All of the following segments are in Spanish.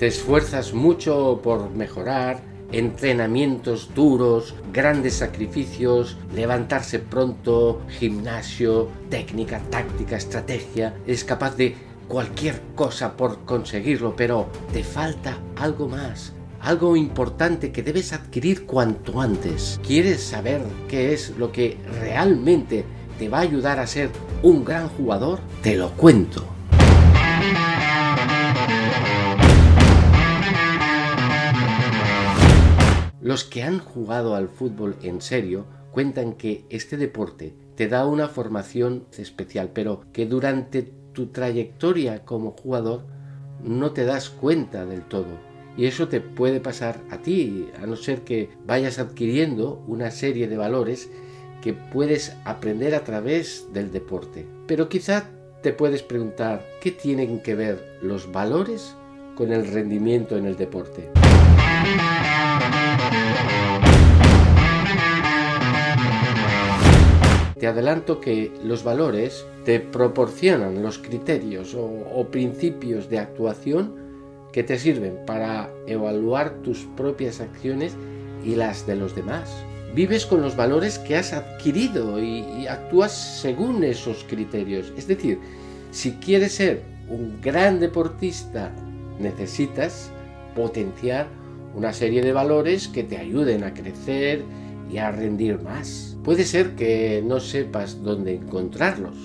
Te esfuerzas mucho por mejorar, entrenamientos duros, grandes sacrificios, levantarse pronto, gimnasio, técnica, táctica, estrategia. Es capaz de cualquier cosa por conseguirlo, pero te falta algo más. Algo importante que debes adquirir cuanto antes. ¿Quieres saber qué es lo que realmente te va a ayudar a ser un gran jugador? Te lo cuento. Los que han jugado al fútbol en serio cuentan que este deporte te da una formación especial, pero que durante tu trayectoria como jugador no te das cuenta del todo. Y eso te puede pasar a ti, a no ser que vayas adquiriendo una serie de valores que puedes aprender a través del deporte. Pero quizá te puedes preguntar, ¿qué tienen que ver los valores con el rendimiento en el deporte? Te adelanto que los valores te proporcionan los criterios o, principios de actuación que te sirven para evaluar tus propias acciones y las de los demás. Vives con los valores que has adquirido y actúas según esos criterios. Es decir, si quieres ser un gran deportista, necesitas potenciar una serie de valores que te ayuden a crecer y a rendir más. Puede ser que no sepas dónde encontrarlos,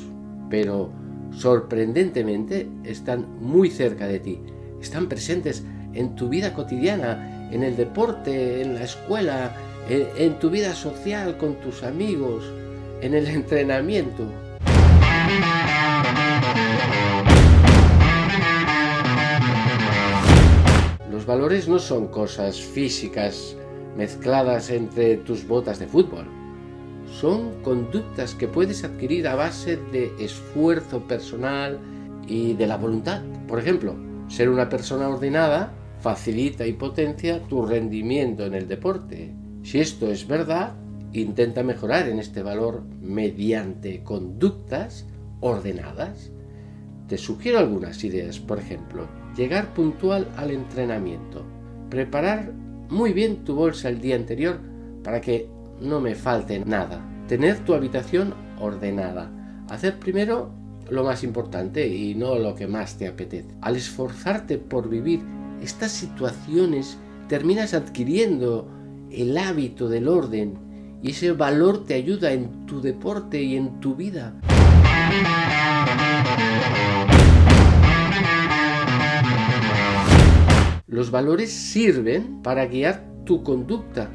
pero sorprendentemente están muy cerca de ti. Están presentes en tu vida cotidiana, en el deporte, en la escuela, en, tu vida social con tus amigos, en el entrenamiento. Valores no son cosas físicas mezcladas entre tus botas de fútbol. Son conductas que puedes adquirir a base de esfuerzo personal y de la voluntad. Por ejemplo, ser una persona ordenada facilita y potencia tu rendimiento en el deporte. Si esto es verdad, intenta mejorar en este valor mediante conductas ordenadas. Te sugiero algunas ideas, por ejemplo, llegar puntual al entrenamiento, preparar muy bien tu bolsa el día anterior para que no me falte nada. Tener tu habitación ordenada. Hacer primero lo más importante y no lo que más te apetece. Al esforzarte por vivir estas situaciones, terminas adquiriendo el hábito del orden y ese valor te ayuda en tu deporte y en tu vida. Los valores sirven para guiar tu conducta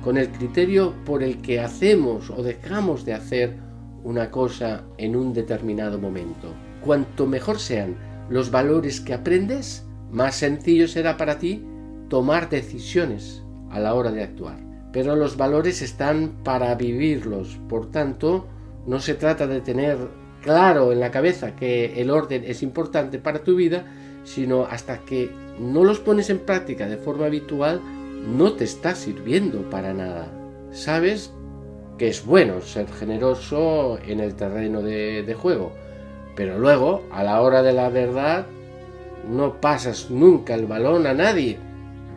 con el criterio por el que hacemos o dejamos de hacer una cosa en un determinado momento. Cuanto mejor sean los valores que aprendes, más sencillo será para ti tomar decisiones a la hora de actuar. Pero los valores están para vivirlos, por tanto, no se trata de tener claro en la cabeza que el orden es importante para tu vida, sino hasta que no los pones en práctica de forma habitual, no te está sirviendo para nada. Sabes que es bueno ser generoso en el terreno de, juego, pero luego, a la hora de la verdad, no pasas nunca el balón a nadie.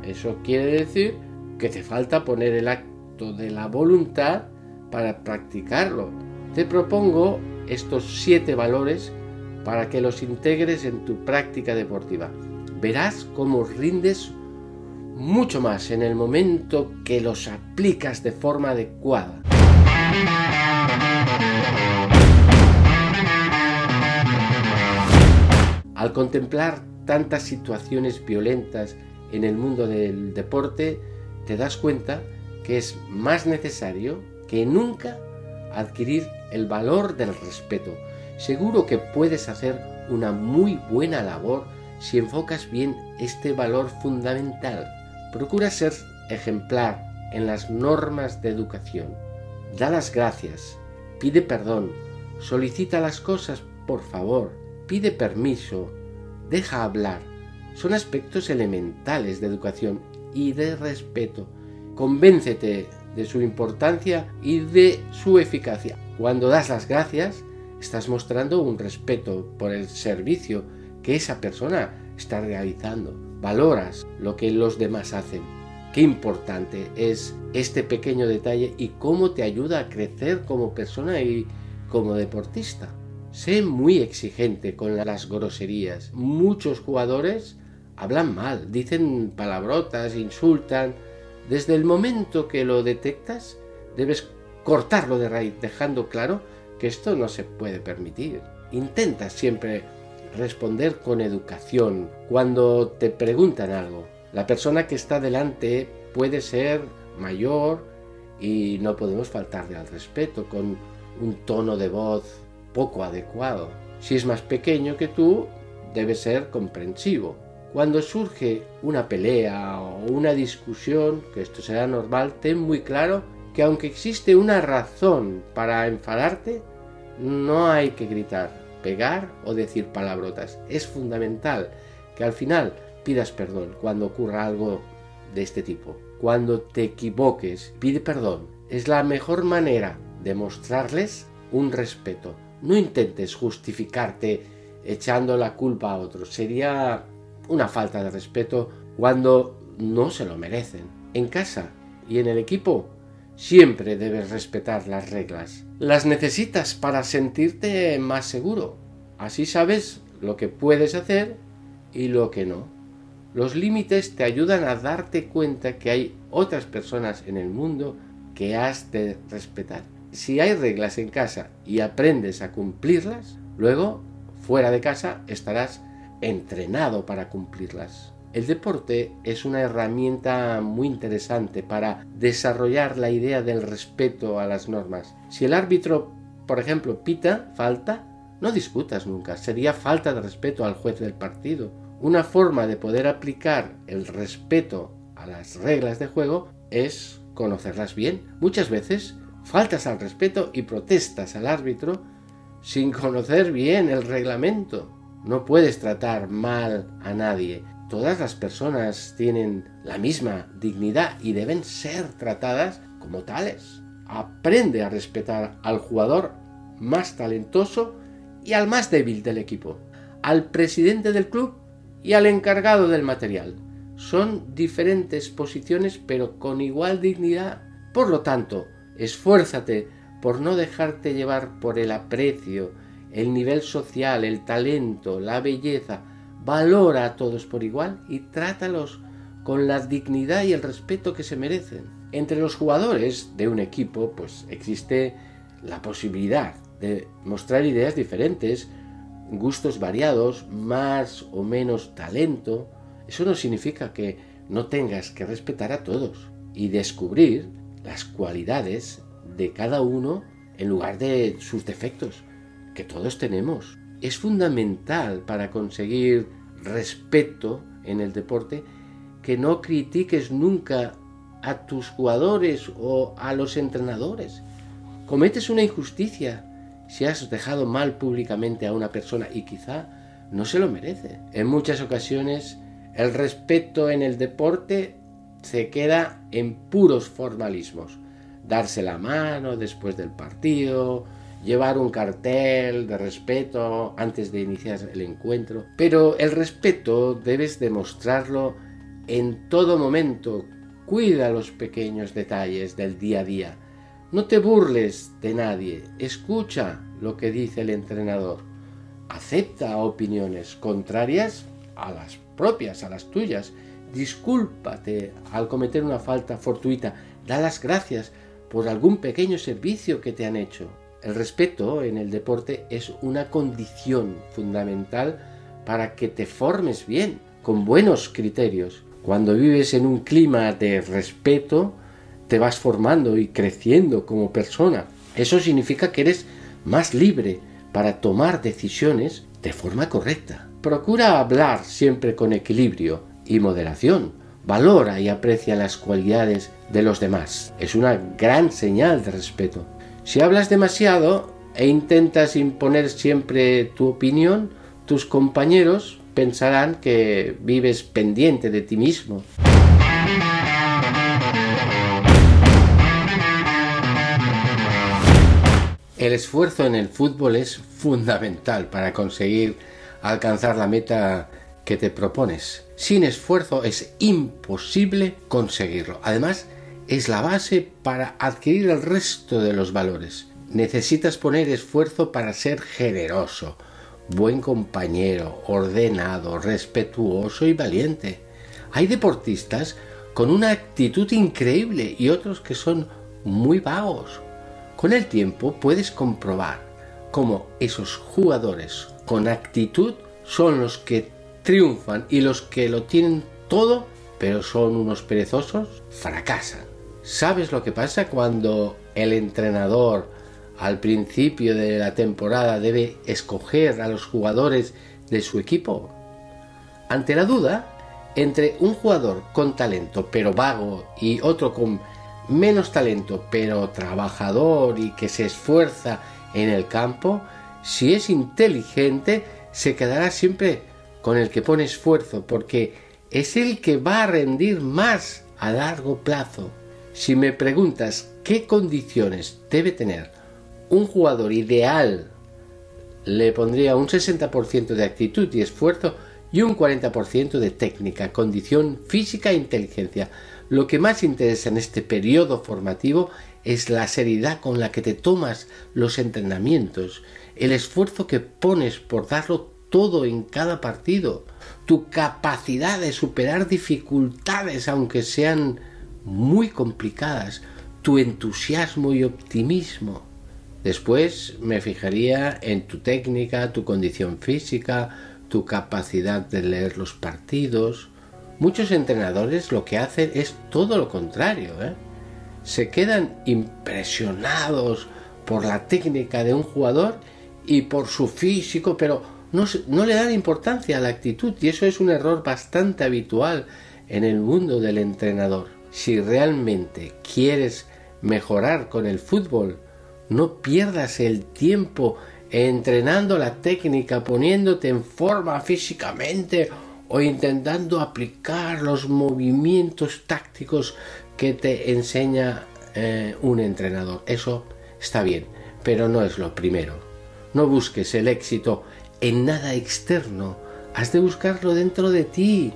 Eso quiere decir que te falta poner el acto de la voluntad para practicarlo. Te propongo estos siete valores para que los integres en tu práctica deportiva verás cómo rindes mucho más en el momento que los aplicas de forma adecuada. Al contemplar tantas situaciones violentas en el mundo del deporte, te das cuenta que es más necesario que nunca adquirir el valor del respeto. Seguro que puedes hacer una muy buena labor si enfocas bien este valor fundamental. Procura ser ejemplar en las normas de educación. Da las gracias, pide perdón, solicita las cosas por favor, pide permiso, deja hablar. Son aspectos elementales de educación y de respeto. Convéncete de su importancia y de su eficacia. Cuando das las gracias, estás mostrando un respeto por el servicio que esa persona está realizando. valoras lo que los demás hacen. Qué importante es este pequeño detalle y cómo te ayuda a crecer como persona y como deportista. Sé muy exigente con las groserías. Muchos jugadores hablan mal, dicen palabrotas, insultan. Desde el momento que lo detectas, debes cortarlo de raíz, dejando claro que esto no se puede permitir. Intenta siempre responder con educación cuando te preguntan algo. La persona que está delante puede ser mayor y no podemos faltarle al respeto con un tono de voz poco adecuado. Si es más pequeño que tú, debe ser comprensivo. Cuando surge una pelea o una discusión, que esto será normal, ten muy claro que aunque existe una razón para enfadarte, no hay que gritar, pegar o decir palabrotas. Es fundamental que al final pidas perdón cuando ocurra algo de este tipo. Cuando te equivoques, pide perdón. Es la mejor manera de mostrarles un respeto. No intentes justificarte echando la culpa a otros. Sería una falta de respeto cuando no se lo merecen. En casa y en el equipo Siempre debes respetar las reglas. Las necesitas para sentirte más seguro. Así sabes lo que puedes hacer y lo que no. Los límites te ayudan a darte cuenta que hay otras personas en el mundo que has de respetar. Si hay reglas en casa y aprendes a cumplirlas, luego, fuera de casa, estarás entrenado para cumplirlas. El deporte es una herramienta muy interesante para desarrollar la idea del respeto a las normas. Si el árbitro, por ejemplo, pita falta, no discutas nunca, sería falta de respeto al juez del partido. Una forma de poder aplicar el respeto a las reglas de juego es conocerlas bien. Muchas veces faltas al respeto y protestas al árbitro sin conocer bien el reglamento. No puedes tratar mal a nadie todas las personas tienen la misma dignidad y deben ser tratadas como tales. Aprende a respetar al jugador más talentoso y al más débil del equipo, al presidente del club y al encargado del material. Son diferentes posiciones pero con igual dignidad. Por lo tanto, esfuérzate por no dejarte llevar por el aprecio, el nivel social, el talento, la belleza, valora a todos por igual y trátalos con la dignidad y el respeto que se merecen. Entre los jugadores de un equipo, pues existe la posibilidad de mostrar ideas diferentes, gustos variados, más o menos talento. Eso no significa que no tengas que respetar a todos y descubrir las cualidades de cada uno en lugar de sus defectos, que todos tenemos es fundamental para conseguir respeto en el deporte que no critiques nunca a tus jugadores o a los entrenadores. Cometes una injusticia si has dejado mal públicamente a una persona y quizá no se lo merece. En muchas ocasiones el respeto en el deporte se queda en puros formalismos. Darse la mano después del partido, llevar un cartel de respeto antes de iniciar el encuentro, pero el respeto debes demostrarlo en todo momento. Cuida los pequeños detalles del día a día. No te burles de nadie. Escucha lo que dice el entrenador. Acepta opiniones contrarias a las propias, a las tuyas. Discúlpate al cometer una falta fortuita. Da las gracias por algún pequeño servicio que te han hecho. El respeto en el deporte es una condición fundamental para que te formes bien, con buenos criterios. Cuando vives en un clima de respeto, te vas formando y creciendo como persona. Eso significa que eres más libre para tomar decisiones de forma correcta. Procura hablar siempre con equilibrio y moderación. Valora y aprecia las cualidades de los demás. Es una gran señal de respeto. Si hablas demasiado e intentas imponer siempre tu opinión, tus compañeros pensarán que vives pendiente de ti mismo. El esfuerzo en el fútbol es fundamental para conseguir alcanzar la meta que te propones. Sin esfuerzo es imposible conseguirlo. Además, es la base para adquirir el resto de los valores. Necesitas poner esfuerzo para ser generoso, buen compañero, ordenado, respetuoso y valiente. Hay deportistas con una actitud increíble y otros que son muy vagos. Con el tiempo puedes comprobar cómo esos jugadores con actitud son los que triunfan y los que lo tienen todo, pero son unos perezosos, fracasan. ¿Sabes lo que pasa cuando el entrenador al principio de la temporada debe escoger a los jugadores de su equipo? Ante la duda, entre un jugador con talento pero vago y otro con menos talento pero trabajador y que se esfuerza en el campo, si es inteligente, se quedará siempre con el que pone esfuerzo porque es el que va a rendir más a largo plazo. Si me preguntas qué condiciones debe tener un jugador ideal, le pondría un 60% de actitud y esfuerzo y un 40% de técnica, condición física e inteligencia. Lo que más interesa en este periodo formativo es la seriedad con la que te tomas los entrenamientos, el esfuerzo que pones por darlo todo en cada partido, tu capacidad de superar dificultades aunque sean muy complicadas, tu entusiasmo y optimismo. Después me fijaría en tu técnica, tu condición física, tu capacidad de leer los partidos. Muchos entrenadores lo que hacen es todo lo contrario. ¿eh? Se quedan impresionados por la técnica de un jugador y por su físico, pero no, no le dan importancia a la actitud y eso es un error bastante habitual en el mundo del entrenador. Si realmente quieres mejorar con el fútbol, no pierdas el tiempo entrenando la técnica, poniéndote en forma físicamente o intentando aplicar los movimientos tácticos que te enseña eh, un entrenador. Eso está bien, pero no es lo primero. No busques el éxito en nada externo, has de buscarlo dentro de ti,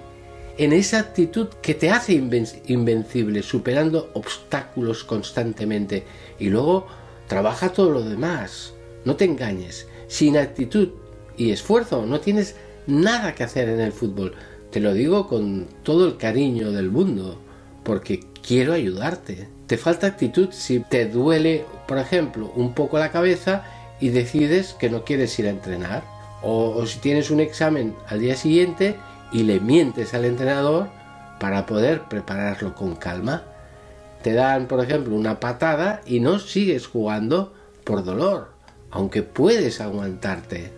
en esa actitud que te hace invencible, superando obstáculos constantemente. Y luego trabaja todo lo demás. No te engañes. Sin actitud y esfuerzo no tienes nada que hacer en el fútbol. Te lo digo con todo el cariño del mundo, porque quiero ayudarte. Te falta actitud si te duele, por ejemplo, un poco la cabeza y decides que no quieres ir a entrenar. O, si tienes un examen al día siguiente y le mientes al entrenador para poder prepararlo con calma. Te dan, por ejemplo, una patada y no sigues jugando por dolor aunque puedes aguantarte.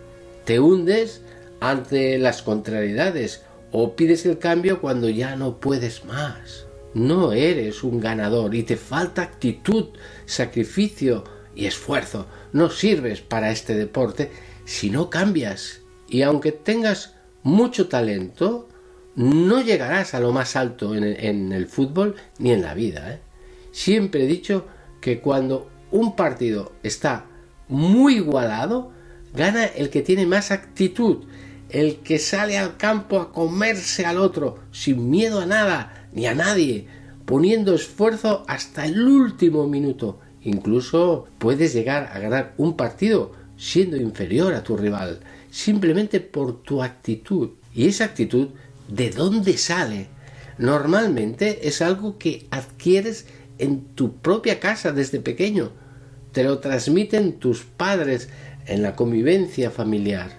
Te hundes ante las contrariedades o pides el cambio cuando ya no puedes más. No eres un ganador y te falta actitud, sacrificio y esfuerzo. No sirves para este deporte si no cambias. Y aunque tengas mucho talento, no llegarás a lo más alto en el, fútbol ni en la vida. ¿eh? Siempre he dicho que cuando un partido está muy igualado, gana el que tiene más actitud, el que sale al campo a comerse al otro, sin miedo a nada ni a nadie, poniendo esfuerzo hasta el último minuto. Incluso puedes llegar a ganar un partido siendo inferior a tu rival, simplemente por tu actitud. Y esa actitud, ¿de dónde sale? Normalmente es algo que adquieres en tu propia casa desde pequeño te lo transmiten tus padres en la convivencia familiar.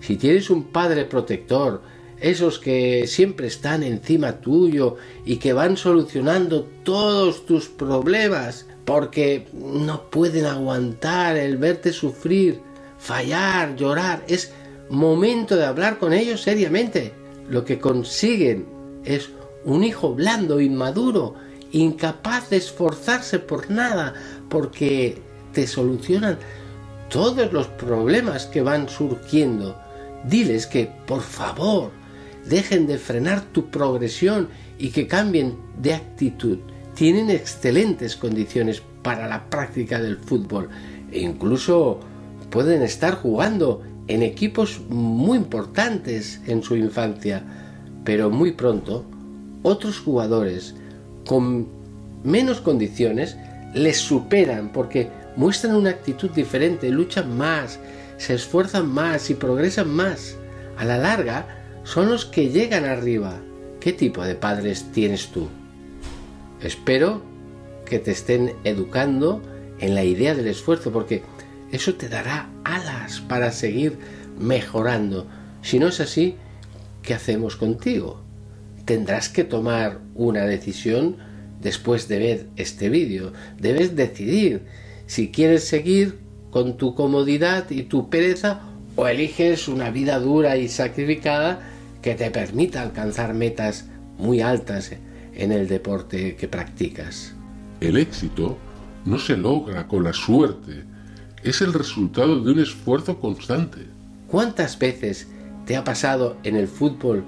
Si tienes un padre protector, esos que siempre están encima tuyo y que van solucionando todos tus problemas porque no pueden aguantar el verte sufrir, fallar, llorar, es momento de hablar con ellos seriamente. Lo que consiguen es un hijo blando, inmaduro, incapaz de esforzarse por nada, porque te solucionan todos los problemas que van surgiendo. Diles que, por favor, dejen de frenar tu progresión y que cambien de actitud. Tienen excelentes condiciones para la práctica del fútbol e incluso pueden estar jugando en equipos muy importantes en su infancia. pero muy pronto otros jugadores con menos condiciones les superan porque muestran una actitud diferente, luchan más, se esfuerzan más y progresan más. A la larga son los que llegan arriba. ¿Qué tipo de padres tienes tú? Espero que te estén educando en la idea del esfuerzo porque eso te dará alas para seguir mejorando. Si no es así, ¿qué hacemos contigo? Tendrás que tomar una decisión después de ver este vídeo. Debes decidir si quieres seguir con tu comodidad y tu pereza o eliges una vida dura y sacrificada que te permita alcanzar metas muy altas en el deporte que practicas. El éxito no se logra con la suerte, es el resultado de un esfuerzo constante. ¿Cuántas veces te ha pasado en el fútbol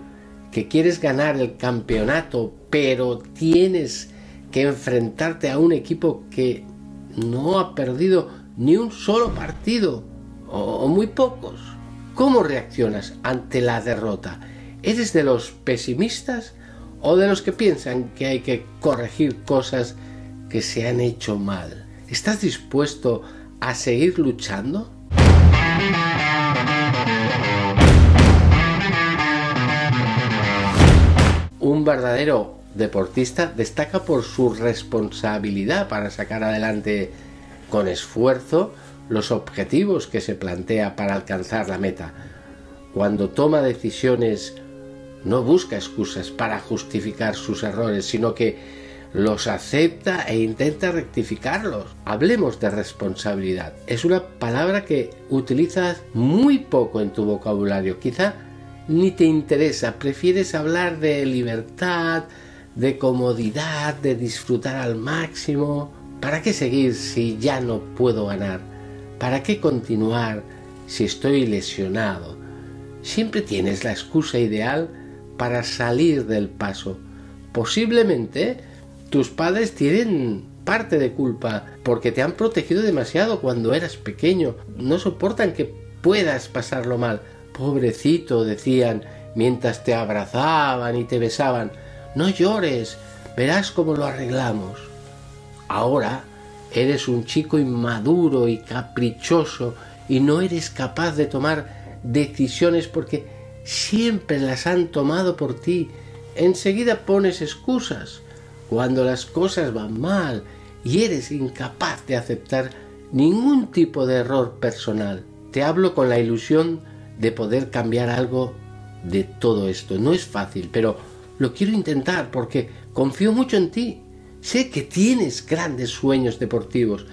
que quieres ganar el campeonato, pero tienes que enfrentarte a un equipo que no ha perdido ni un solo partido, o, muy pocos? ¿Cómo reaccionas ante la derrota? ¿Eres de los pesimistas o de los que piensan que hay que corregir cosas que se han hecho mal? ¿Estás dispuesto a seguir luchando? Un verdadero deportista destaca por su responsabilidad para sacar adelante con esfuerzo los objetivos que se plantea para alcanzar la meta. Cuando toma decisiones no busca excusas para justificar sus errores, sino que los acepta e intenta rectificarlos. Hablemos de responsabilidad. Es una palabra que utilizas muy poco en tu vocabulario. Quizá ni te interesa. Prefieres hablar de libertad, de comodidad, de disfrutar al máximo. ¿Para qué seguir si ya no puedo ganar? ¿Para qué continuar si estoy lesionado? Siempre tienes la excusa ideal para salir del paso. Posiblemente tus padres tienen parte de culpa porque te han protegido demasiado cuando eras pequeño. No soportan que puedas pasarlo mal. Pobrecito, decían mientras te abrazaban y te besaban. No llores, verás cómo lo arreglamos. Ahora eres un chico inmaduro y caprichoso y no eres capaz de tomar decisiones porque siempre las han tomado por ti. Enseguida pones excusas cuando las cosas van mal y eres incapaz de aceptar ningún tipo de error personal. Te hablo con la ilusión de poder cambiar algo de todo esto. No es fácil, pero lo quiero intentar porque confío mucho en ti. Sé que tienes grandes sueños deportivos,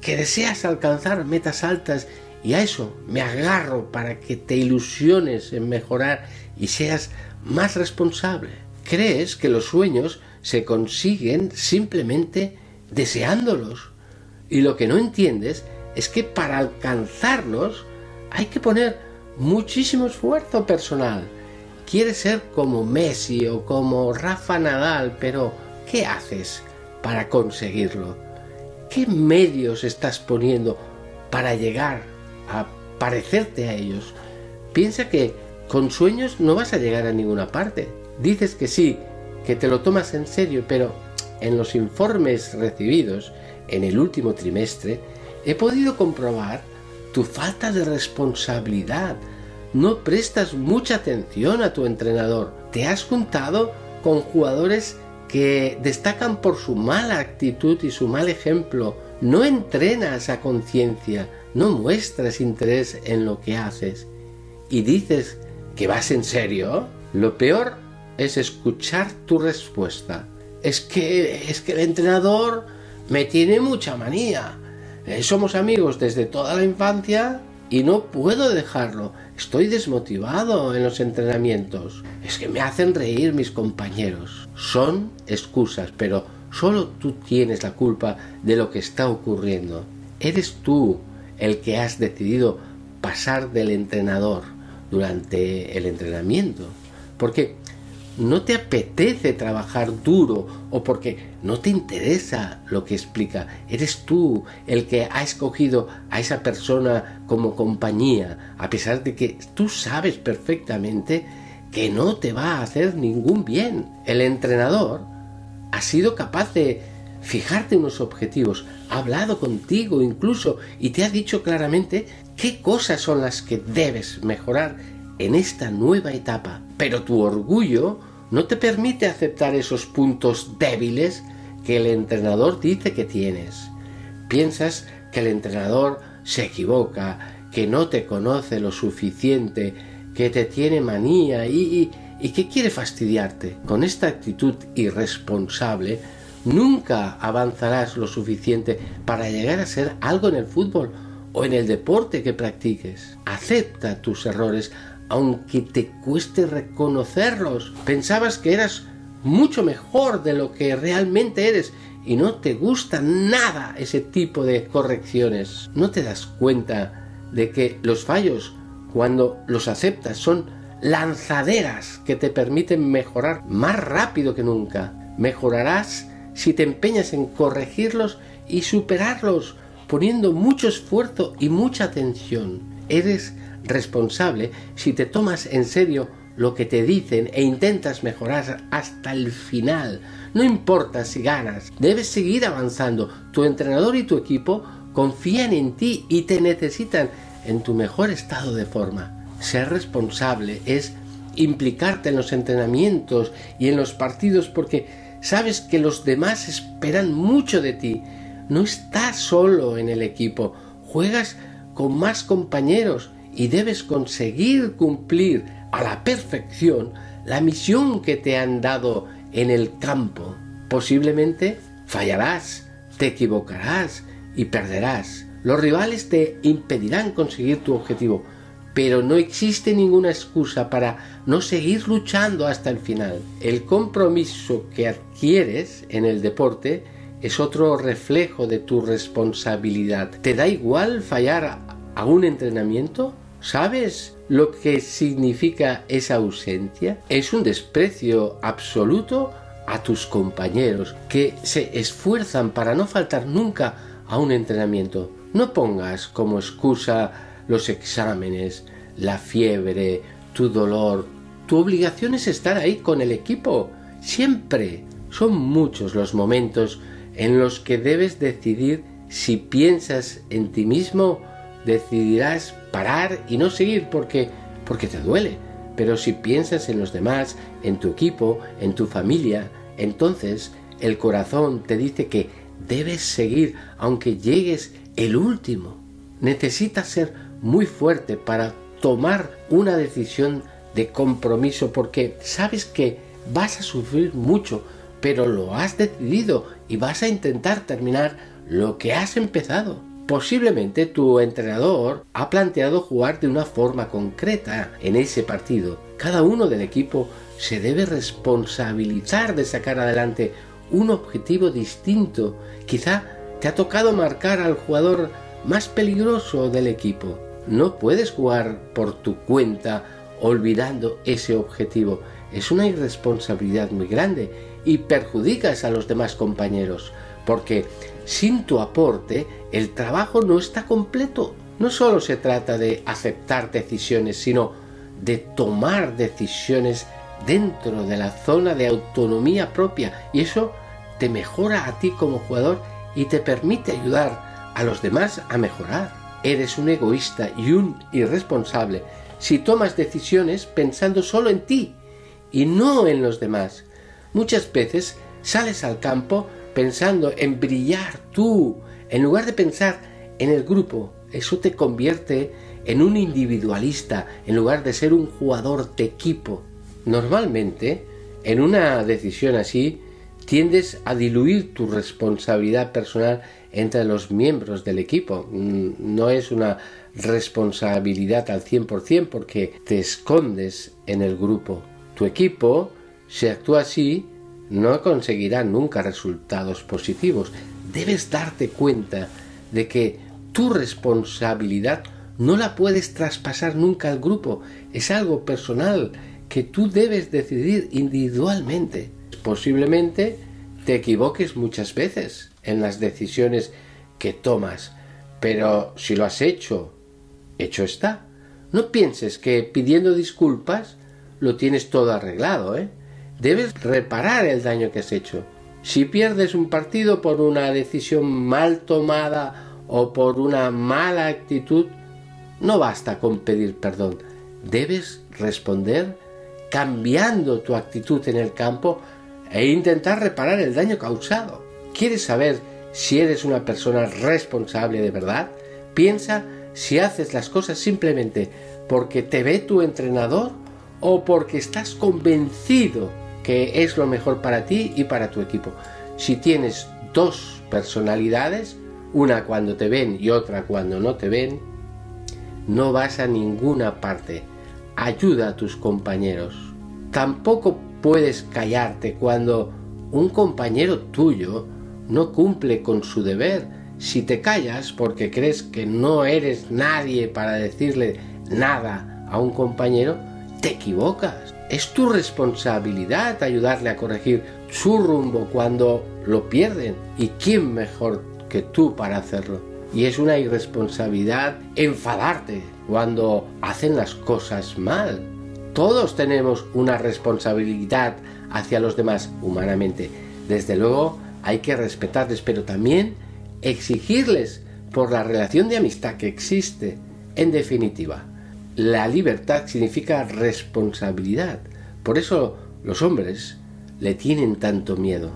que deseas alcanzar metas altas y a eso me agarro para que te ilusiones en mejorar y seas más responsable. Crees que los sueños se consiguen simplemente deseándolos. Y lo que no entiendes es que para alcanzarlos hay que poner muchísimo esfuerzo personal. Quieres ser como Messi o como Rafa Nadal, pero ¿qué haces para conseguirlo? ¿Qué medios estás poniendo para llegar a parecerte a ellos? Piensa que con sueños no vas a llegar a ninguna parte. Dices que sí, que te lo tomas en serio, pero en los informes recibidos en el último trimestre he podido comprobar tu falta de responsabilidad. No prestas mucha atención a tu entrenador. Te has juntado con jugadores que destacan por su mala actitud y su mal ejemplo. No entrenas a conciencia, no muestras interés en lo que haces. Y dices que vas en serio. Lo peor es escuchar tu respuesta. Es que, es que el entrenador me tiene mucha manía. Eh, somos amigos desde toda la infancia y no puedo dejarlo. Estoy desmotivado en los entrenamientos. Es que me hacen reír mis compañeros. Son excusas, pero solo tú tienes la culpa de lo que está ocurriendo. Eres tú el que has decidido pasar del entrenador durante el entrenamiento. Porque no te apetece trabajar duro o porque no te interesa lo que explica. Eres tú el que ha escogido a esa persona como compañía, a pesar de que tú sabes perfectamente que no te va a hacer ningún bien. El entrenador ha sido capaz de fijarte unos objetivos, ha hablado contigo incluso y te ha dicho claramente qué cosas son las que debes mejorar en esta nueva etapa. Pero tu orgullo no te permite aceptar esos puntos débiles que el entrenador dice que tienes. Piensas que el entrenador se equivoca, que no te conoce lo suficiente, que te tiene manía y, que quiere fastidiarte. Con esta actitud irresponsable, nunca avanzarás lo suficiente para llegar a ser algo en el fútbol o en el deporte que practiques. Acepta tus errores, aunque te cueste reconocerlos. Pensabas que eras mucho mejor de lo que realmente eres y no te gusta nada ese tipo de correcciones. No te das cuenta de que los fallos, cuando los aceptas, son lanzaderas que te permiten mejorar más rápido que nunca. Mejorarás si te empeñas en corregirlos y superarlos, poniendo mucho esfuerzo y mucha atención. Eres responsable si te tomas en serio lo que te dicen e intentas mejorar hasta el final. No importa si ganas, debes seguir avanzando. Tu entrenador y tu equipo confían en ti y te necesitan en tu mejor estado de forma. Ser responsable es implicarte en los entrenamientos y en los partidos porque sabes que los demás esperan mucho de ti. No estás solo en el equipo, juegas con más compañeros y debes conseguir cumplir a la perfección la misión que te han dado en el campo. Posiblemente fallarás, te equivocarás y perderás. Los rivales te impedirán conseguir tu objetivo, pero no existe ninguna excusa para no seguir luchando hasta el final. El compromiso que adquieres en el deporte es otro reflejo de tu responsabilidad. ¿Te da igual fallar a un entrenamiento? ¿Sabes lo que significa esa ausencia? Es un desprecio absoluto a tus compañeros que se esfuerzan para no faltar nunca a un entrenamiento. No pongas como excusa los exámenes, la fiebre, tu dolor. Tu obligación es estar ahí con el equipo, siempre. Son muchos los momentos en los que debes decidir si piensas en ti mismo, decidirás parar y no seguir porque porque te duele. Pero si piensas en los demás, en tu equipo, en tu familia, entonces el corazón te dice que debes seguir aunque llegues el último. Necesitas ser muy fuerte para tomar una decisión de compromiso porque sabes que vas a sufrir mucho, pero lo has decidido y vas a intentar terminar lo que has empezado. Posiblemente tu entrenador ha planteado jugar de una forma concreta en ese partido. Cada uno del equipo se debe responsabilizar de sacar adelante un objetivo distinto. Quizá te ha tocado marcar al jugador más peligroso del equipo. No puedes jugar por tu cuenta olvidando ese objetivo. Es una irresponsabilidad muy grande y perjudicas a los demás compañeros, porque sin tu aporte el trabajo no está completo. No solo se trata de aceptar decisiones, sino de tomar decisiones dentro de la zona de autonomía propia y eso te mejora a ti como jugador y te permite ayudar a los demás a mejorar. Eres un egoísta y un irresponsable si tomas decisiones pensando solo en ti y no en los demás. Muchas veces sales al campo pensando en brillar tú, en lugar de pensar en el grupo. Eso te convierte en un individualista en lugar de ser un jugador de equipo. Normalmente, en una decisión así, tiendes a diluir tu responsabilidad personal entre los miembros del equipo. Mm, no es una responsabilidad al 100% porque te escondes en el grupo. Tu equipo, si actúa así, no conseguirá nunca resultados positivos. Debes darte cuenta de que tu responsabilidad no la puedes traspasar nunca al grupo. Es algo personal que tú debes decidir individualmente. Posiblemente te equivoques muchas veces en las decisiones que tomas, pero si lo has hecho, hecho está. No pienses que pidiendo disculpas lo tienes todo arreglado, ¿eh? Debes reparar el daño que has hecho. Si pierdes un partido por una decisión mal tomada o por una mala actitud, no basta con pedir perdón. Debes responder cambiando tu actitud en el campo e intentar reparar el daño causado. ¿Quieres saber si eres una persona responsable de verdad? Piensa si haces las cosas simplemente porque te ve tu entrenador o porque estás convencido que es lo mejor para ti y para tu equipo. Si tienes dos personalidades, una cuando te ven y otra cuando no te ven, no vas a ninguna parte. Ayuda a tus compañeros. Tampoco puedes callarte cuando un compañero tuyo no cumple con su deber. Si te callas porque crees que no eres nadie para decirle nada a un compañero, te equivocas. Es tu responsabilidad ayudarle a corregir su rumbo cuando lo pierden. ¿Y quién mejor que tú para hacerlo? Y es una irresponsabilidad enfadarte cuando hacen las cosas mal. Todos tenemos una responsabilidad hacia los demás humanamente. Desde luego hay que respetarles, pero también exigirles por la relación de amistad que existe. En definitiva, la libertad significa responsabilidad. Por eso los hombres le tienen tanto miedo.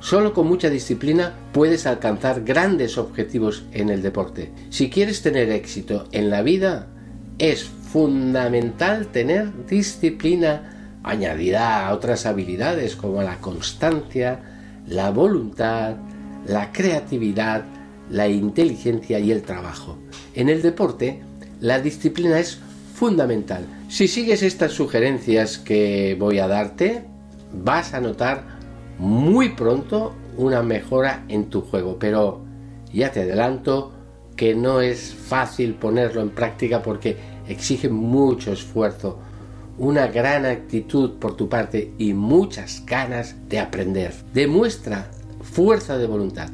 Solo con mucha disciplina puedes alcanzar grandes objetivos en el deporte. Si quieres tener éxito en la vida, es fundamental tener disciplina añadida a otras habilidades como la constancia, la voluntad, la creatividad, la inteligencia y el trabajo. En el deporte, la disciplina es fundamental. Si sigues estas sugerencias que voy a darte, vas a notar muy pronto una mejora en tu juego. Pero ya te adelanto que no es fácil ponerlo en práctica porque exige mucho esfuerzo, una gran actitud por tu parte y muchas ganas de aprender. Demuestra fuerza de voluntad.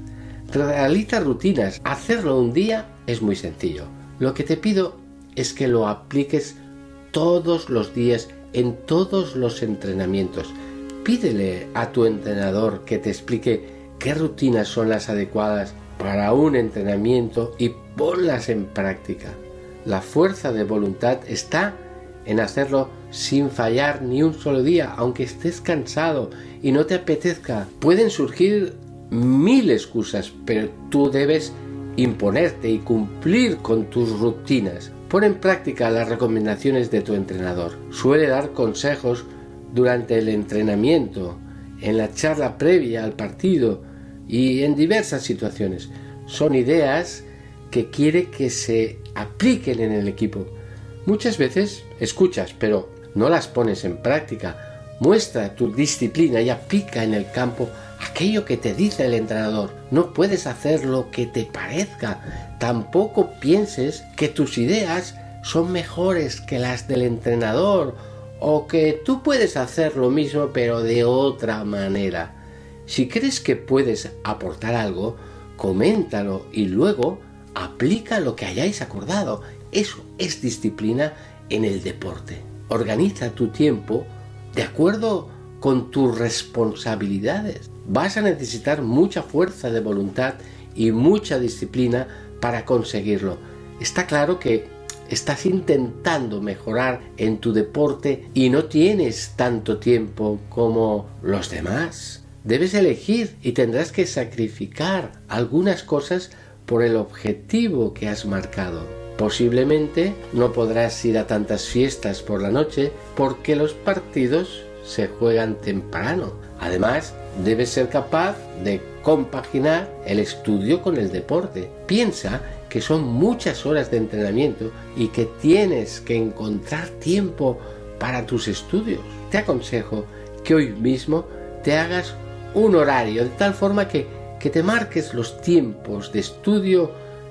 Realiza rutinas. Hacerlo un día es muy sencillo. Lo que te pido es que lo apliques todos los días en todos los entrenamientos. Pídele a tu entrenador que te explique qué rutinas son las adecuadas para un entrenamiento y ponlas en práctica. La fuerza de voluntad está en hacerlo sin fallar ni un solo día, aunque estés cansado y no te apetezca. Pueden surgir mil excusas, pero tú debes imponerte y cumplir con tus rutinas. Pon en práctica las recomendaciones de tu entrenador. Suele dar consejos durante el entrenamiento, en la charla previa al partido y en diversas situaciones. Son ideas que quiere que se apliquen en el equipo. Muchas veces escuchas, pero no las pones en práctica. Muestra tu disciplina y aplica en el campo aquello que te dice el entrenador. No puedes hacer lo que te parezca. Tampoco pienses que tus ideas son mejores que las del entrenador o que tú puedes hacer lo mismo pero de otra manera. Si crees que puedes aportar algo, coméntalo y luego aplica lo que hayáis acordado. Eso es disciplina en el deporte. Organiza tu tiempo de acuerdo con tus responsabilidades. Vas a necesitar mucha fuerza de voluntad y mucha disciplina para conseguirlo. Está claro que estás intentando mejorar en tu deporte y no tienes tanto tiempo como los demás. Debes elegir y tendrás que sacrificar algunas cosas por el objetivo que has marcado. Posiblemente no podrás ir a tantas fiestas por la noche porque los partidos se juegan temprano. Además, debes ser capaz de compaginar el estudio con el deporte. Piensa que son muchas horas de entrenamiento y que tienes que encontrar tiempo para tus estudios. Te aconsejo que hoy mismo te hagas un horario de tal forma que, que te marques los tiempos de estudio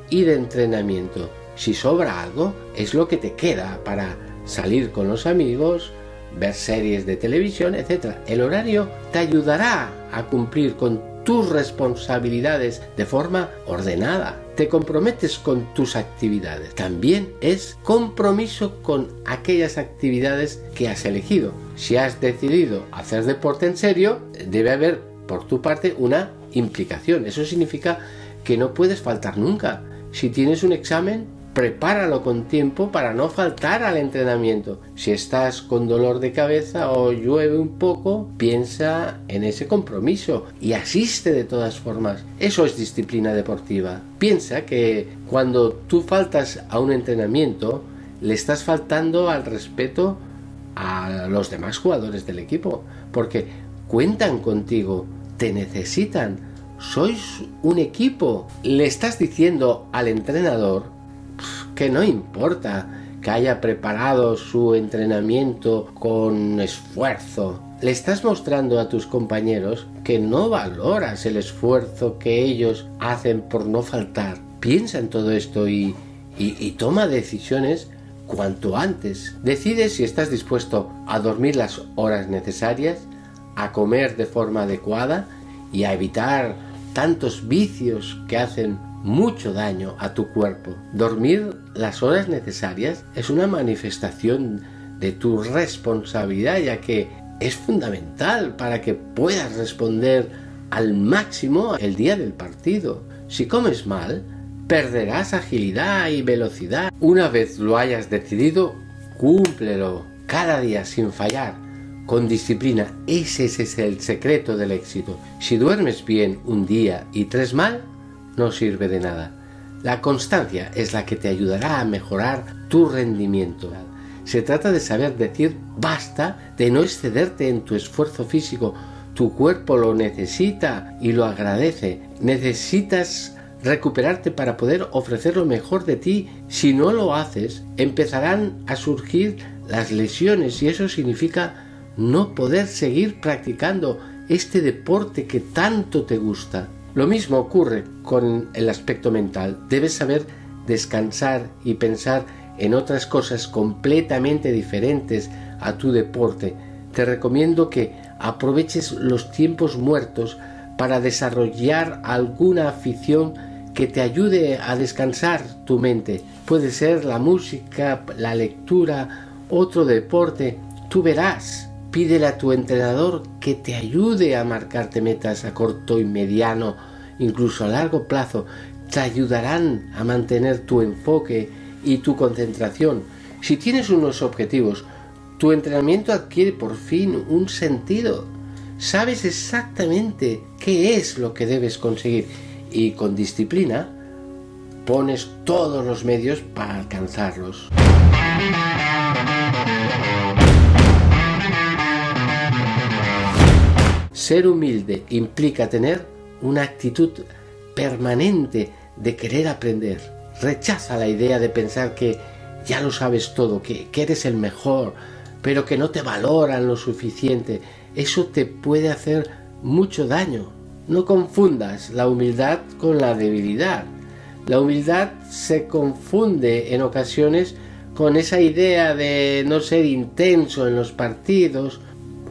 y de entrenamiento. Si sobra algo, es lo que te queda para salir con los amigos, ver series de televisión, etc. El horario te ayudará a cumplir con tus responsabilidades de forma ordenada. te comprometes con tus actividades. También es compromiso con aquellas actividades que has elegido. Si has decidido hacer deporte en serio, debe haber por tu parte una implicación. Eso significa que no puedes faltar nunca. Si tienes un examen, prepáralo con tiempo para no faltar al entrenamiento. Si estás con dolor de cabeza o llueve un poco, piensa en ese compromiso y asiste de todas formas. Eso es disciplina deportiva. Piensa que cuando tú faltas a un entrenamiento, le estás faltando al respeto a los demás jugadores del equipo, porque cuentan contigo, te necesitan, sois un equipo. Le estás diciendo al entrenador que no importa que haya preparado su entrenamiento con esfuerzo. Le estás mostrando a tus compañeros que no valoras el esfuerzo que ellos hacen por no faltar. Piensa en todo esto y, y, toma decisiones cuanto antes. Decide si estás dispuesto a dormir las horas necesarias, a comer de forma adecuada y a evitar tantos vicios que hacen mucho daño a tu cuerpo. Dormir las horas necesarias es una manifestación de tu responsabilidad ya que es fundamental para que puedas responder al máximo el día del partido. Si comes mal, perderás agilidad y velocidad. Una vez lo hayas decidido, cúmplelo cada día sin fallar, con disciplina. Ese es el secreto del éxito. Si duermes bien un día y tres mal, no sirve de nada. La constancia es la que te ayudará a mejorar tu rendimiento. Se trata de saber decir basta, de no excederte en tu esfuerzo físico. Tu cuerpo lo necesita y lo agradece. Necesitas recuperarte para poder ofrecer lo mejor de ti. Si no lo haces, empezarán a surgir las lesiones y eso significa no poder seguir practicando este deporte que tanto te gusta. Lo mismo ocurre con el aspecto mental. Debes saber descansar y pensar en otras cosas completamente diferentes a tu deporte. Te recomiendo que aproveches los tiempos muertos para desarrollar alguna afición que te ayude a descansar tu mente. Puede ser la música, la lectura, otro deporte. Tú verás Pídele a tu entrenador que te ayude a marcarte metas a corto y mediano, incluso a largo plazo. Te ayudarán a mantener tu enfoque y tu concentración. Si tienes unos objetivos, tu entrenamiento adquiere por fin un sentido. Sabes exactamente qué es lo que debes conseguir y con disciplina pones todos los medios para alcanzarlos. Ser humilde implica tener una actitud permanente de querer aprender. Rechaza la idea de pensar que ya lo sabes todo, que, eres el mejor, pero que no te valoran lo suficiente. Eso te puede hacer mucho daño. No confundas la humildad con la debilidad. La humildad se confunde en ocasiones con esa idea de no ser intenso en los partidos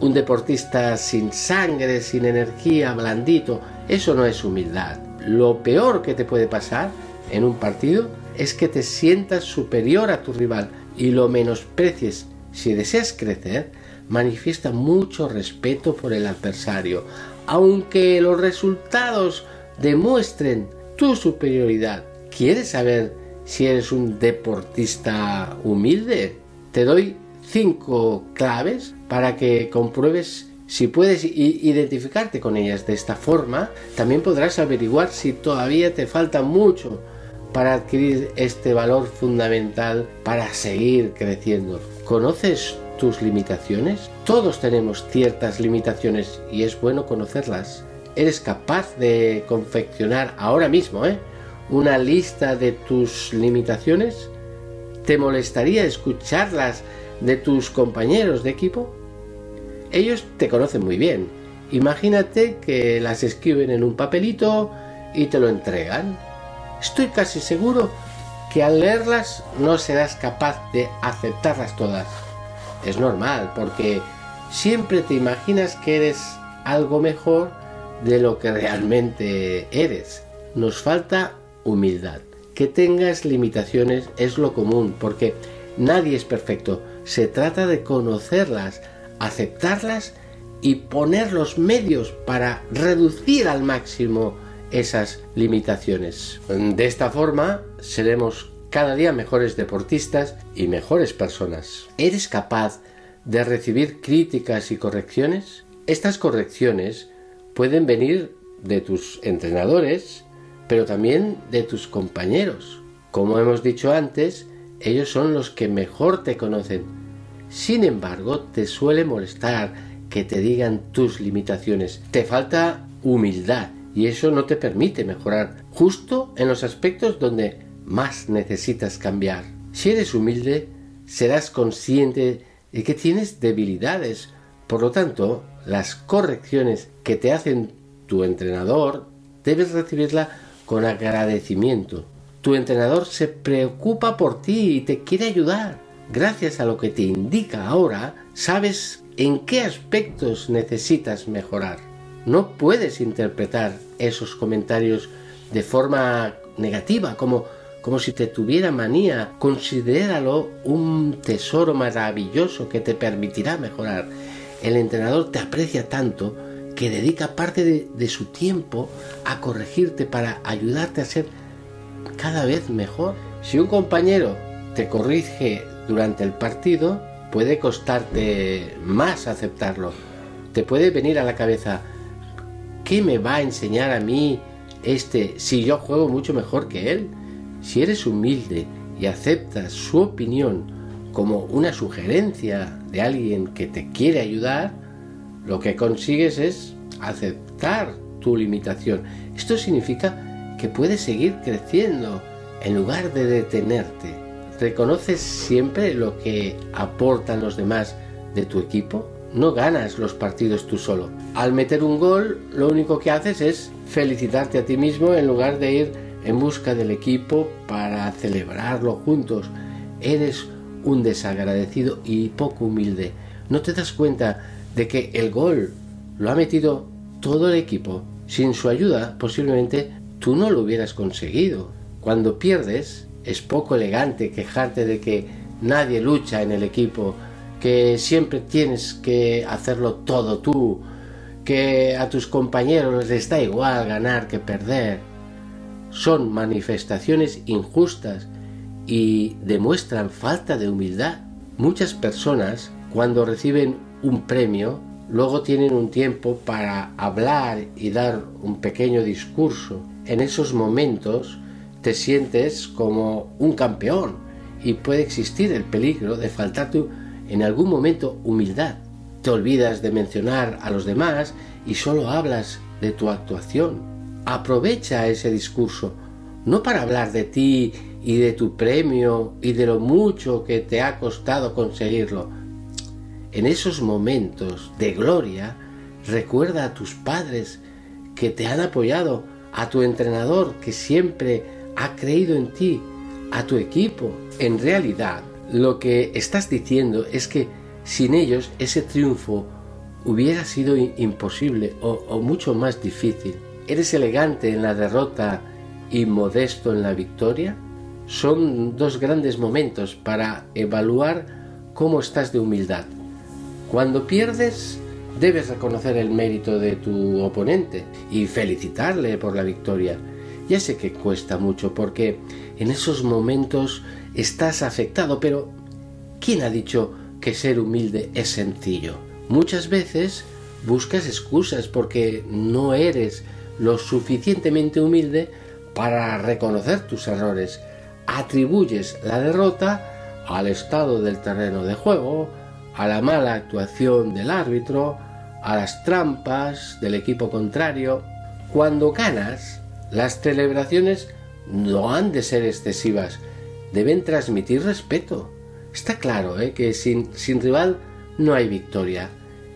un deportista sin sangre, sin energía, blandito, eso no es humildad. Lo peor que te puede pasar en un partido es que te sientas superior a tu rival y lo menosprecies. Si deseas crecer, manifiesta mucho respeto por el adversario, aunque los resultados demuestren tu superioridad. ¿Quieres saber si eres un deportista humilde? Te doy cinco claves para que compruebes si puedes identificarte con ellas de esta forma, también podrás averiguar si todavía te falta mucho para adquirir este valor fundamental para seguir creciendo. ¿Conoces tus limitaciones? Todos tenemos ciertas limitaciones y es bueno conocerlas. ¿Eres capaz de confeccionar ahora mismo ¿eh? una lista de tus limitaciones? ¿Te molestaría escucharlas de tus compañeros de equipo? Ellos te conocen muy bien. Imagínate que las escriben en un papelito y te lo entregan. Estoy casi seguro que al leerlas no serás capaz de aceptarlas todas. Es normal, porque siempre te imaginas que eres algo mejor de lo que realmente eres. Nos falta humildad. Que tengas limitaciones es lo común, porque nadie es perfecto. Se trata de conocerlas, aceptarlas y poner los medios para reducir al máximo esas limitaciones. De esta forma seremos cada día mejores deportistas y mejores personas. ¿Eres capaz de recibir críticas y correcciones? Estas correcciones pueden venir de tus entrenadores, pero también de tus compañeros. Como hemos dicho antes, ellos son los que mejor te conocen. Sin embargo, te suele molestar que te digan tus limitaciones. Te falta humildad y eso no te permite mejorar justo en los aspectos donde más necesitas cambiar. Si eres humilde, serás consciente de que tienes debilidades. Por lo tanto, las correcciones que te hacen tu entrenador, debes recibirla con agradecimiento. Tu entrenador se preocupa por ti y te quiere ayudar. Gracias a lo que te indica ahora, sabes en qué aspectos necesitas mejorar. No puedes interpretar esos comentarios de forma negativa, como, como si te tuviera manía. Considéralo un tesoro maravilloso que te permitirá mejorar. El entrenador te aprecia tanto que dedica parte de, de su tiempo a corregirte para ayudarte a ser cada vez mejor. Si un compañero te corrige durante el partido, puede costarte más aceptarlo. Te puede venir a la cabeza, ¿qué me va a enseñar a mí este si yo juego mucho mejor que él? Si eres humilde y aceptas su opinión como una sugerencia de alguien que te quiere ayudar, lo que consigues es aceptar tu limitación. Esto significa que puedes seguir creciendo en lugar de detenerte. ¿Reconoces siempre lo que aportan los demás de tu equipo? no ganas los partidos tú solo. Al meter un gol, lo único que haces es felicitarte a ti mismo en lugar de ir en busca del equipo para celebrarlo juntos. Eres un desagradecido y poco humilde. No te das cuenta de que el gol lo ha metido todo el equipo. Sin su ayuda, posiblemente tú no lo hubieras conseguido. Cuando pierdes, es poco elegante quejarte de que nadie lucha en el equipo que siempre tienes que hacerlo todo tú, que a tus compañeros les da igual ganar que perder. Son manifestaciones injustas y demuestran falta de humildad. Muchas personas, cuando reciben un premio, luego tienen un tiempo para hablar y dar un pequeño discurso. En esos momentos te sientes como un campeón y puede existir el peligro de faltar tu en algún momento humildad. Te olvidas de mencionar a los demás y solo hablas de tu actuación. Aprovecha ese discurso, no para hablar de ti y de tu premio y de lo mucho que te ha costado conseguirlo. En esos momentos de gloria, recuerda a tus padres que te han apoyado, a tu entrenador que siempre ha creído en ti, a tu equipo. En realidad, lo que estás diciendo es que sin ellos ese triunfo hubiera sido imposible o, mucho más difícil. ¿Eres elegante en la derrota y modesto en la victoria? Son dos grandes momentos para evaluar cómo estás de humildad. Cuando pierdes, debes reconocer el mérito de tu oponente y felicitarle por la victoria. Ya sé que cuesta mucho porque en esos momentos estás afectado, pero ¿quién ha dicho que ser humilde es sencillo? Muchas veces buscas excusas porque no eres lo suficientemente humilde para reconocer tus errores. Atribuyes la derrota al estado del terreno de juego, a la mala actuación del árbitro, a las trampas del equipo contrario. Cuando ganas, las celebraciones no han de ser excesivas, deben transmitir respeto. Está claro ¿eh? que sin, sin rival no hay victoria.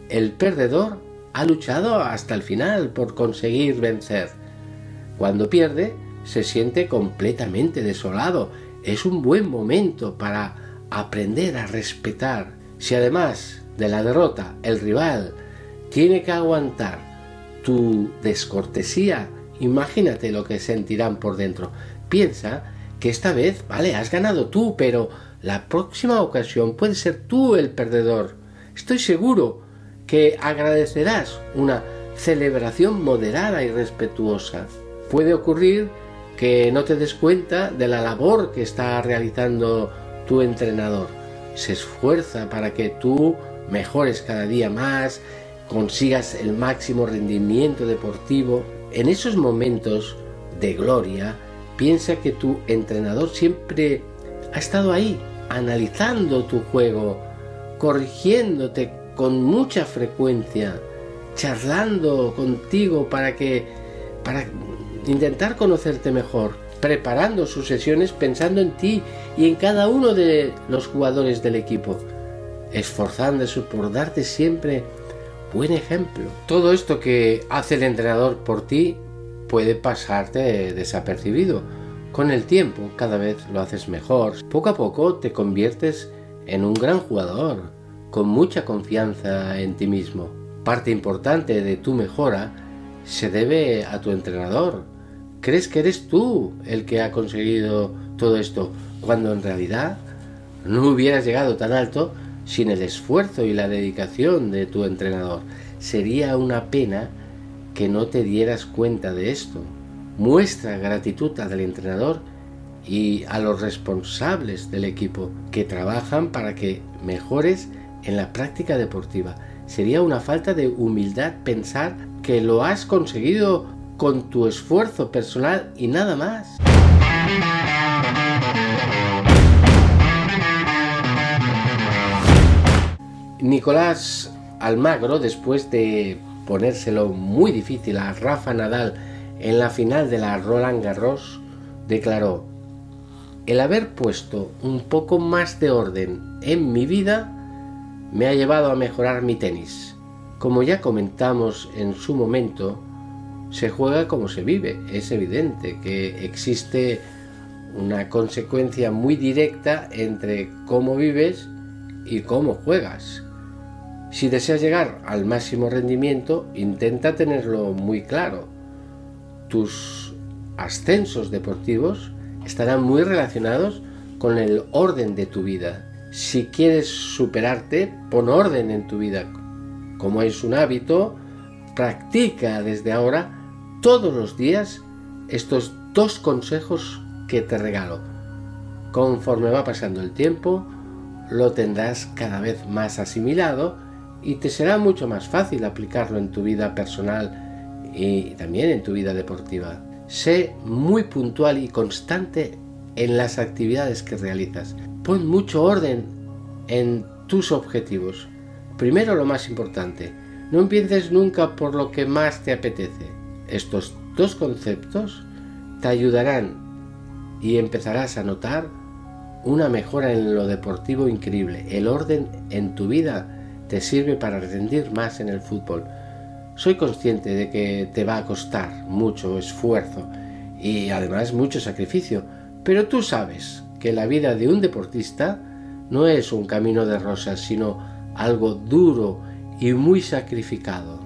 El perdedor ha luchado hasta el final por conseguir vencer. Cuando pierde, se siente completamente desolado. Es un buen momento para aprender a respetar. Si además de la derrota el rival tiene que aguantar tu descortesía, imagínate lo que sentirán por dentro Piensa que esta vez, vale, has ganado tú, pero la próxima ocasión puede ser tú el perdedor. Estoy seguro que agradecerás una celebración moderada y respetuosa. Puede ocurrir que no te des cuenta de la labor que está realizando tu entrenador. Se esfuerza para que tú mejores cada día más, consigas el máximo rendimiento deportivo. En esos momentos de gloria, piensa que tu entrenador siempre ha estado ahí, analizando tu juego, corrigiéndote con mucha frecuencia, charlando contigo para que para intentar conocerte mejor, preparando sus sesiones pensando en ti y en cada uno de los jugadores del equipo, esforzándose por darte siempre buen ejemplo. Todo esto que hace el entrenador por ti puede pasarte desapercibido. Con el tiempo cada vez lo haces mejor. Poco a poco te conviertes en un gran jugador, con mucha confianza en ti mismo. Parte importante de tu mejora se debe a tu entrenador. Crees que eres tú el que ha conseguido todo esto, cuando en realidad no hubieras llegado tan alto sin el esfuerzo y la dedicación de tu entrenador. Sería una pena que no te dieras cuenta de esto. Muestra gratitud al entrenador y a los responsables del equipo que trabajan para que mejores en la práctica deportiva. Sería una falta de humildad pensar que lo has conseguido con tu esfuerzo personal y nada más. Nicolás Almagro, después de ponérselo muy difícil a Rafa Nadal en la final de la Roland Garros, declaró, el haber puesto un poco más de orden en mi vida me ha llevado a mejorar mi tenis. Como ya comentamos en su momento, se juega como se vive. Es evidente que existe una consecuencia muy directa entre cómo vives y cómo juegas. Si deseas llegar al máximo rendimiento, intenta tenerlo muy claro. Tus ascensos deportivos estarán muy relacionados con el orden de tu vida. Si quieres superarte, pon orden en tu vida. Como es un hábito, practica desde ahora todos los días estos dos consejos que te regalo. Conforme va pasando el tiempo, lo tendrás cada vez más asimilado y te será mucho más fácil aplicarlo en tu vida personal y también en tu vida deportiva. Sé muy puntual y constante en las actividades que realizas. Pon mucho orden en tus objetivos. Primero lo más importante, no empieces nunca por lo que más te apetece. Estos dos conceptos te ayudarán y empezarás a notar una mejora en lo deportivo increíble. El orden en tu vida te sirve para rendir más en el fútbol. Soy consciente de que te va a costar mucho esfuerzo y además mucho sacrificio, pero tú sabes que la vida de un deportista no es un camino de rosas, sino algo duro y muy sacrificado.